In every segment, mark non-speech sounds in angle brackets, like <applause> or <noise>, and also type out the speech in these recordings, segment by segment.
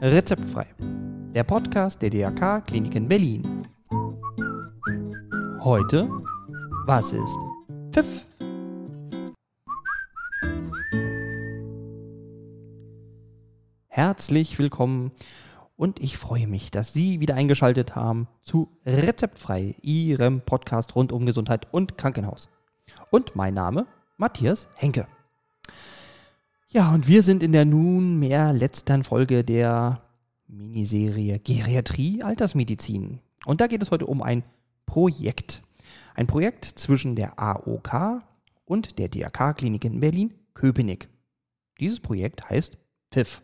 Rezeptfrei. Der Podcast der DRK Kliniken Berlin. Heute, was ist Pfiff? Herzlich willkommen und ich freue mich, dass Sie wieder eingeschaltet haben zu Rezeptfrei, Ihrem Podcast rund um Gesundheit und Krankenhaus. Und mein Name Matthias Henke. Ja, und wir sind in der nunmehr letzten Folge der Miniserie Geriatrie Altersmedizin. Und da geht es heute um ein Projekt. Ein Projekt zwischen der AOK und der DRK-Klinik in Berlin-Köpenick. Dieses Projekt heißt PFIF.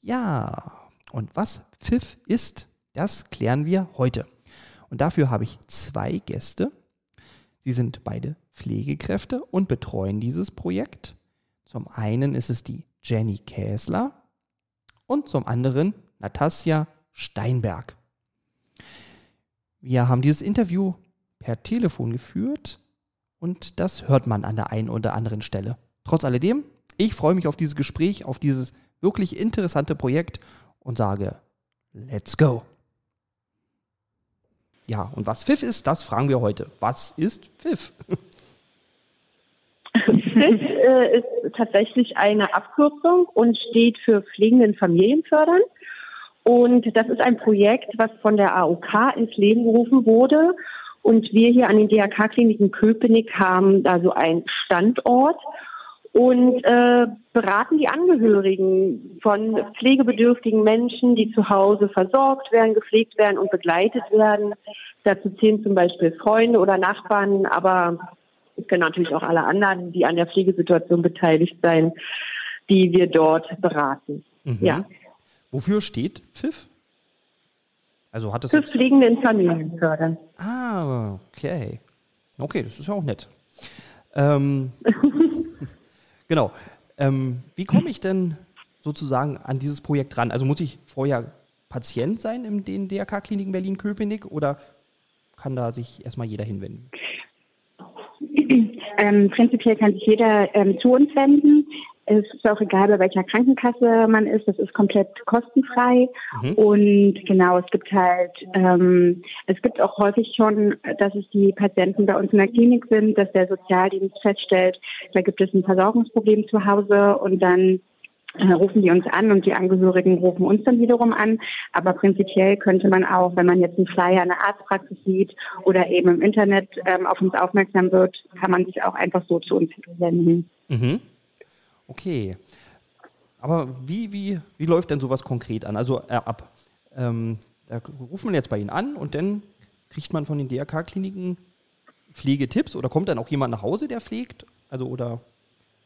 Ja, und was PFIF ist, das klären wir heute. Und dafür habe ich zwei Gäste. Sie sind beide Pflegekräfte und betreuen dieses Projekt. Zum einen ist es die Jenny Käsler und zum anderen Natasja Steinberg. Wir haben dieses Interview per Telefon geführt und das hört man an der einen oder anderen Stelle. Trotz alledem, ich freue mich auf dieses Gespräch, auf dieses wirklich interessante Projekt und sage, let's go. Ja, und was Pfiff ist, das fragen wir heute. Was ist Pfiff? <laughs> FIF äh, ist tatsächlich eine Abkürzung und steht für Pflegenden Familien fördern. Und das ist ein Projekt, was von der AOK ins Leben gerufen wurde. Und wir hier an den DRK-Kliniken Köpenick haben da so einen Standort und äh, beraten die Angehörigen von pflegebedürftigen Menschen, die zu Hause versorgt werden, gepflegt werden und begleitet werden. Dazu zählen zum Beispiel Freunde oder Nachbarn, aber es können natürlich auch alle anderen, die an der Pflegesituation beteiligt sein, die wir dort beraten. Mhm. Ja. Wofür steht PFIF? Also hat das Für Pflegende in Familien fördern. Ah, okay. Okay, das ist ja auch nett. Ähm, <laughs> genau. Ähm, wie komme ich denn sozusagen an dieses Projekt ran? Also muss ich vorher Patient sein in den DRK-Kliniken Berlin-Köpenick oder kann da sich erstmal jeder hinwenden? <clears throat> Ähm, prinzipiell kann sich jeder ähm, zu uns wenden. Es ist auch egal, bei welcher Krankenkasse man ist. Das ist komplett kostenfrei. Mhm. Und genau, es gibt halt, ähm, es gibt auch häufig schon, dass es die Patienten bei uns in der Klinik sind, dass der Sozialdienst feststellt, da gibt es ein Versorgungsproblem zu Hause und dann rufen die uns an und die Angehörigen rufen uns dann wiederum an. Aber prinzipiell könnte man auch, wenn man jetzt einen Flyer in der Arztpraxis sieht oder eben im Internet ähm, auf uns aufmerksam wird, kann man sich auch einfach so zu uns wenden. Mhm. Okay. Aber wie, wie, wie läuft denn sowas konkret an? Also äh, ab. Ähm, da ruft man jetzt bei Ihnen an und dann kriegt man von den DRK-Kliniken Pflegetipps oder kommt dann auch jemand nach Hause, der pflegt? Also oder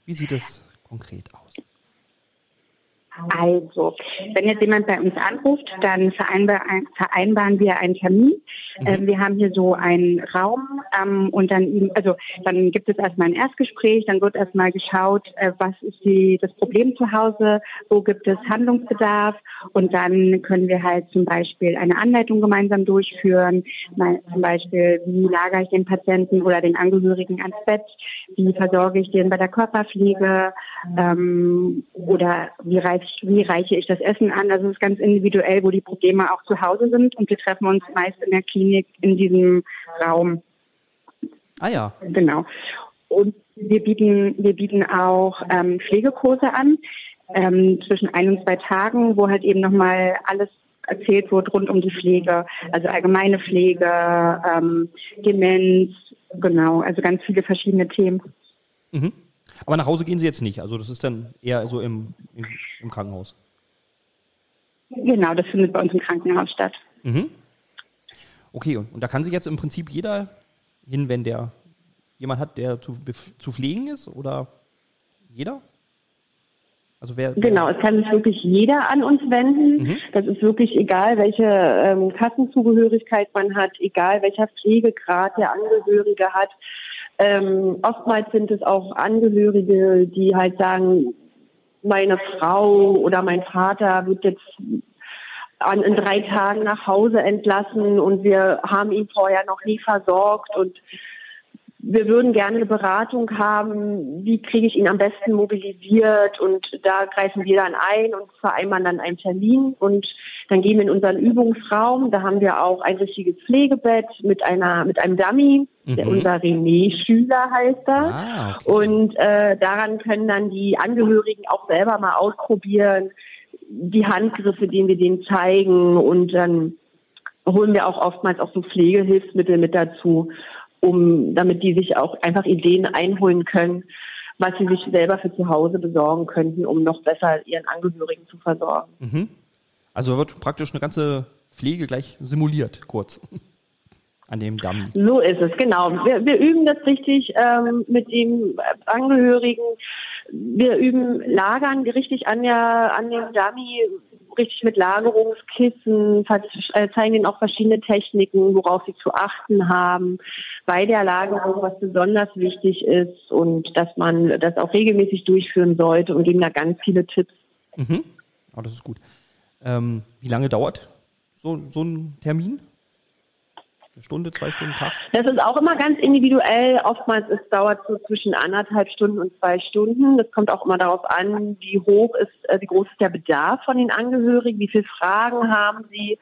wie sieht das konkret aus? Also, wenn jetzt jemand bei uns anruft, dann vereinbaren wir einen Termin. Mhm. Ähm, wir haben hier so einen Raum ähm, und dann, also dann gibt es erstmal ein Erstgespräch, dann wird erstmal geschaut, äh, was ist die, das Problem zu Hause, wo gibt es Handlungsbedarf und dann können wir halt zum Beispiel eine Anleitung gemeinsam durchführen, mal, zum Beispiel, wie lagere ich den Patienten oder den Angehörigen ans Bett, wie versorge ich den bei der Körperpflege ähm, oder wie reiche wie reiche ich das Essen an. Also es ist ganz individuell, wo die Probleme auch zu Hause sind und wir treffen uns meist in der Klinik in diesem Raum. Ah ja. Genau. Und wir bieten, wir bieten auch ähm, Pflegekurse an, ähm, zwischen ein und zwei Tagen, wo halt eben nochmal alles erzählt wird rund um die Pflege, also allgemeine Pflege, ähm, Demenz, genau, also ganz viele verschiedene Themen. Mhm. Aber nach Hause gehen Sie jetzt nicht. Also das ist dann eher so im, im, im Krankenhaus. Genau, das findet bei uns im Krankenhaus statt. Mhm. Okay, und, und da kann sich jetzt im Prinzip jeder hin, wenn der jemand hat, der zu, zu pflegen ist oder jeder? Also wer, wer genau, es kann sich wirklich jeder an uns wenden. Mhm. Das ist wirklich egal, welche ähm, Kassenzugehörigkeit man hat, egal welcher Pflegegrad der Angehörige hat. Ähm, oftmals sind es auch Angehörige, die halt sagen, meine Frau oder mein Vater wird jetzt an, in drei Tagen nach Hause entlassen und wir haben ihn vorher noch nie versorgt und wir würden gerne eine Beratung haben, wie kriege ich ihn am besten mobilisiert? Und da greifen wir dann ein und vereinbaren dann einen Termin. Und dann gehen wir in unseren Übungsraum, da haben wir auch ein richtiges Pflegebett mit einer mit einem Dummy, mhm. der unser René Schüler heißt das. Ah, okay. Und äh, daran können dann die Angehörigen auch selber mal ausprobieren, die Handgriffe, die wir denen zeigen und dann holen wir auch oftmals auch so Pflegehilfsmittel mit dazu um, damit die sich auch einfach Ideen einholen können, was sie sich selber für zu Hause besorgen könnten, um noch besser ihren Angehörigen zu versorgen. Mhm. Also wird praktisch eine ganze Pflege gleich simuliert, kurz. <laughs> An dem Dummy. So ist es, genau. Wir, wir üben das richtig ähm, mit dem Angehörigen. Wir üben Lagern richtig an der an dem Dummy, richtig mit Lagerungskissen, äh, zeigen ihnen auch verschiedene Techniken, worauf sie zu achten haben bei der Lagerung, was besonders wichtig ist und dass man das auch regelmäßig durchführen sollte und geben da ganz viele Tipps. Mhm. Oh, das ist gut. Ähm, wie lange dauert so, so ein Termin? Eine Stunde, zwei Stunden, Tag? Das ist auch immer ganz individuell. Oftmals es dauert so zwischen anderthalb Stunden und zwei Stunden. Das kommt auch immer darauf an, wie hoch ist, äh, wie groß ist der Bedarf von den Angehörigen, wie viele Fragen haben sie.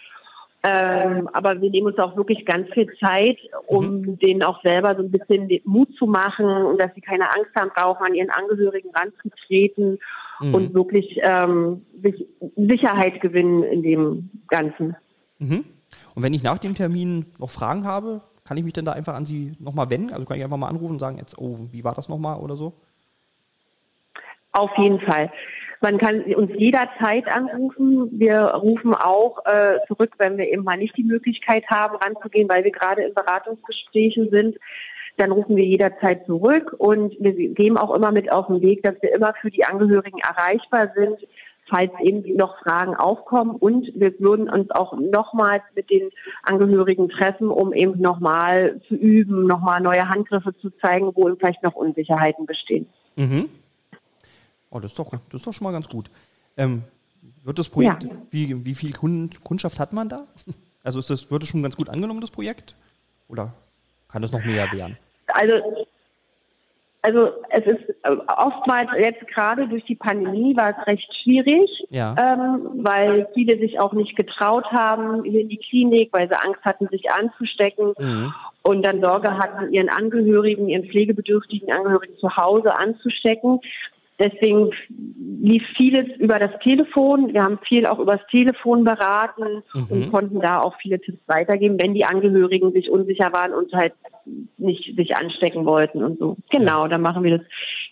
Ähm, aber wir nehmen uns auch wirklich ganz viel Zeit, um mhm. denen auch selber so ein bisschen Mut zu machen und dass sie keine Angst haben brauchen, an ihren Angehörigen ranzutreten mhm. und wirklich ähm, Sicherheit gewinnen in dem Ganzen. Mhm. Und wenn ich nach dem Termin noch Fragen habe, kann ich mich dann da einfach an Sie nochmal wenden? Also kann ich einfach mal anrufen und sagen, jetzt, oh, wie war das nochmal oder so? Auf jeden Fall. Man kann uns jederzeit anrufen. Wir rufen auch äh, zurück, wenn wir eben mal nicht die Möglichkeit haben, ranzugehen, weil wir gerade in Beratungsgesprächen sind. Dann rufen wir jederzeit zurück und wir geben auch immer mit auf den Weg, dass wir immer für die Angehörigen erreichbar sind falls eben noch Fragen aufkommen. Und wir würden uns auch nochmals mit den Angehörigen treffen, um eben nochmal zu üben, nochmal neue Handgriffe zu zeigen, wo vielleicht noch Unsicherheiten bestehen. Mhm. Oh, das ist doch, das ist doch schon mal ganz gut. Ähm, wird das Projekt, ja. wie, wie viel Kundschaft hat man da? Also ist das, wird es schon ganz gut angenommen, das Projekt? Oder kann es noch mehr werden? Also also es ist äh, oftmals jetzt gerade durch die Pandemie war es recht schwierig, ja. ähm, weil viele sich auch nicht getraut haben hier in die Klinik, weil sie Angst hatten, sich anzustecken mhm. und dann Sorge hatten, ihren Angehörigen, ihren pflegebedürftigen Angehörigen zu Hause anzustecken. Deswegen lief vieles über das Telefon. Wir haben viel auch übers Telefon beraten mhm. und konnten da auch viele Tipps weitergeben, wenn die Angehörigen sich unsicher waren und halt nicht sich anstecken wollten und so. Genau, dann machen wir das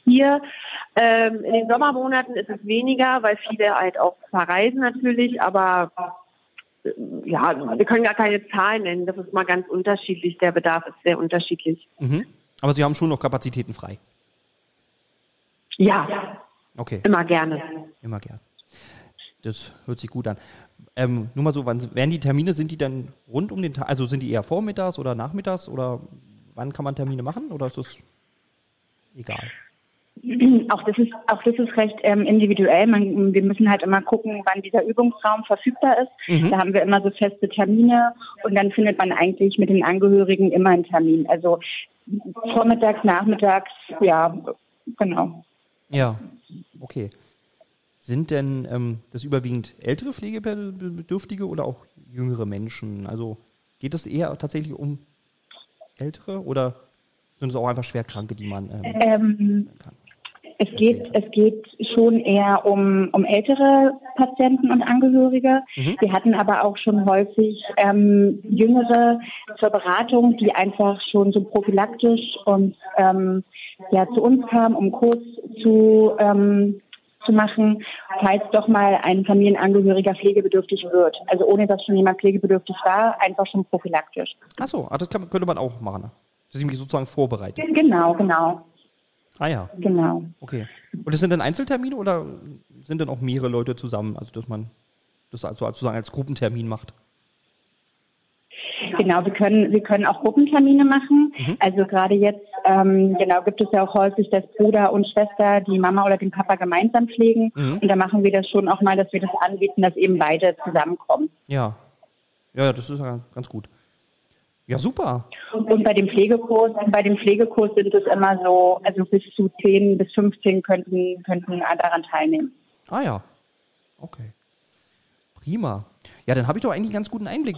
hier. Ähm, in den Sommermonaten ist es weniger, weil viele halt auch verreisen natürlich, aber äh, ja, wir können gar keine Zahlen nennen. Das ist mal ganz unterschiedlich. Der Bedarf ist sehr unterschiedlich. Mhm. Aber Sie haben schon noch Kapazitäten frei. Ja. Okay. Immer gerne. Immer gerne. Das hört sich gut an. Ähm, nur mal so, wann werden die Termine, sind die dann rund um den Tag, also sind die eher vormittags oder nachmittags oder wann kann man Termine machen oder ist das egal? Auch das ist, auch das ist recht ähm, individuell. Man, wir müssen halt immer gucken, wann dieser Übungsraum verfügbar ist. Mhm. Da haben wir immer so feste Termine und dann findet man eigentlich mit den Angehörigen immer einen Termin. Also vormittags, nachmittags, ja, genau. Ja, okay. Sind denn ähm, das überwiegend ältere Pflegebedürftige oder auch jüngere Menschen? Also geht es eher tatsächlich um ältere oder sind es auch einfach Schwerkranke, die man ähm, ähm, kann? Es geht, es geht schon eher um, um ältere Patienten und Angehörige. Mhm. Wir hatten aber auch schon häufig ähm, Jüngere zur Beratung, die einfach schon so prophylaktisch und ähm, ja, zu uns kamen, um kurz zu, ähm, zu machen, falls doch mal ein Familienangehöriger pflegebedürftig wird. Also ohne dass schon jemand pflegebedürftig war, einfach schon prophylaktisch. Ach so, ah, das kann, könnte man auch machen. Ne? Dass ich mich sozusagen vorbereite. Genau, genau. Ah ja. Genau. Okay. Und das sind dann Einzeltermine oder sind dann auch mehrere Leute zusammen, also dass man das also sozusagen als Gruppentermin macht? Genau, wir können, wir können auch Gruppentermine machen. Mhm. Also gerade jetzt, ähm, genau, gibt es ja auch häufig, dass Bruder und Schwester die Mama oder den Papa gemeinsam pflegen. Mhm. Und da machen wir das schon auch mal, dass wir das anbieten, dass eben beide zusammenkommen. Ja. Ja, das ist ja ganz gut. Ja, super. Und bei dem Pflegekurs, bei dem Pflegekurs sind es immer so, also bis zu 10 bis 15 könnten, könnten daran teilnehmen. Ah ja. Okay. Prima. Ja, dann habe ich doch eigentlich einen ganz guten Einblick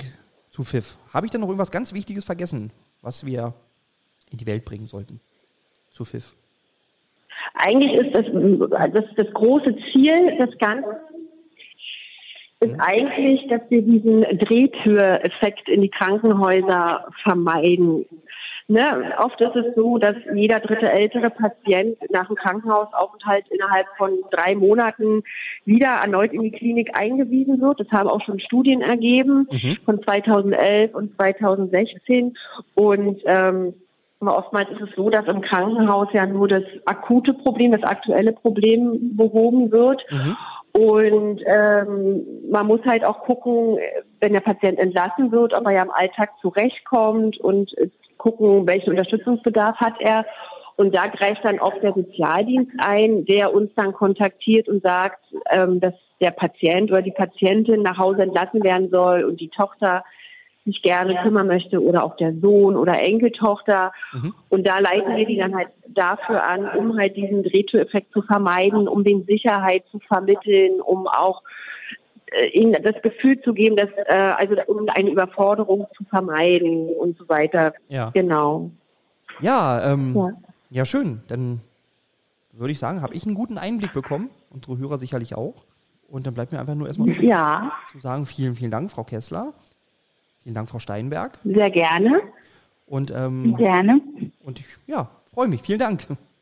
zu Pfiff. Habe ich dann noch irgendwas ganz Wichtiges vergessen, was wir in die Welt bringen sollten? Zu Pfiff. Eigentlich ist das, das, das große Ziel des Ganzen ist eigentlich, dass wir diesen Drehtüreffekt in die Krankenhäuser vermeiden. Ne? Oft ist es so, dass jeder dritte ältere Patient nach dem Krankenhausaufenthalt innerhalb von drei Monaten wieder erneut in die Klinik eingewiesen wird. Das haben auch schon Studien ergeben mhm. von 2011 und 2016. Und ähm, oftmals ist es so, dass im Krankenhaus ja nur das akute Problem, das aktuelle Problem behoben wird. Mhm. Und ähm, man muss halt auch gucken, wenn der Patient entlassen wird, ob er ja im Alltag zurechtkommt und gucken, welchen Unterstützungsbedarf hat er. Und da greift dann auch der Sozialdienst ein, der uns dann kontaktiert und sagt, ähm, dass der Patient oder die Patientin nach Hause entlassen werden soll und die Tochter sich gerne kümmern möchte oder auch der Sohn oder Enkeltochter. Mhm. Und da leiten wir die dann halt dafür an, um halt diesen Drehtüreffekt zu vermeiden, um den Sicherheit zu vermitteln, um auch äh, ihnen das Gefühl zu geben, dass äh, also um eine Überforderung zu vermeiden und so weiter. Ja. Genau. Ja, ähm, ja. ja schön. Dann würde ich sagen, habe ich einen guten Einblick bekommen. Unsere Hörer sicherlich auch. Und dann bleibt mir einfach nur erstmal ja. zu sagen, vielen, vielen Dank, Frau Kessler. Vielen Dank, Frau Steinberg. Sehr gerne. Und, ähm, gerne. Und ich ja, freue mich. Vielen Dank.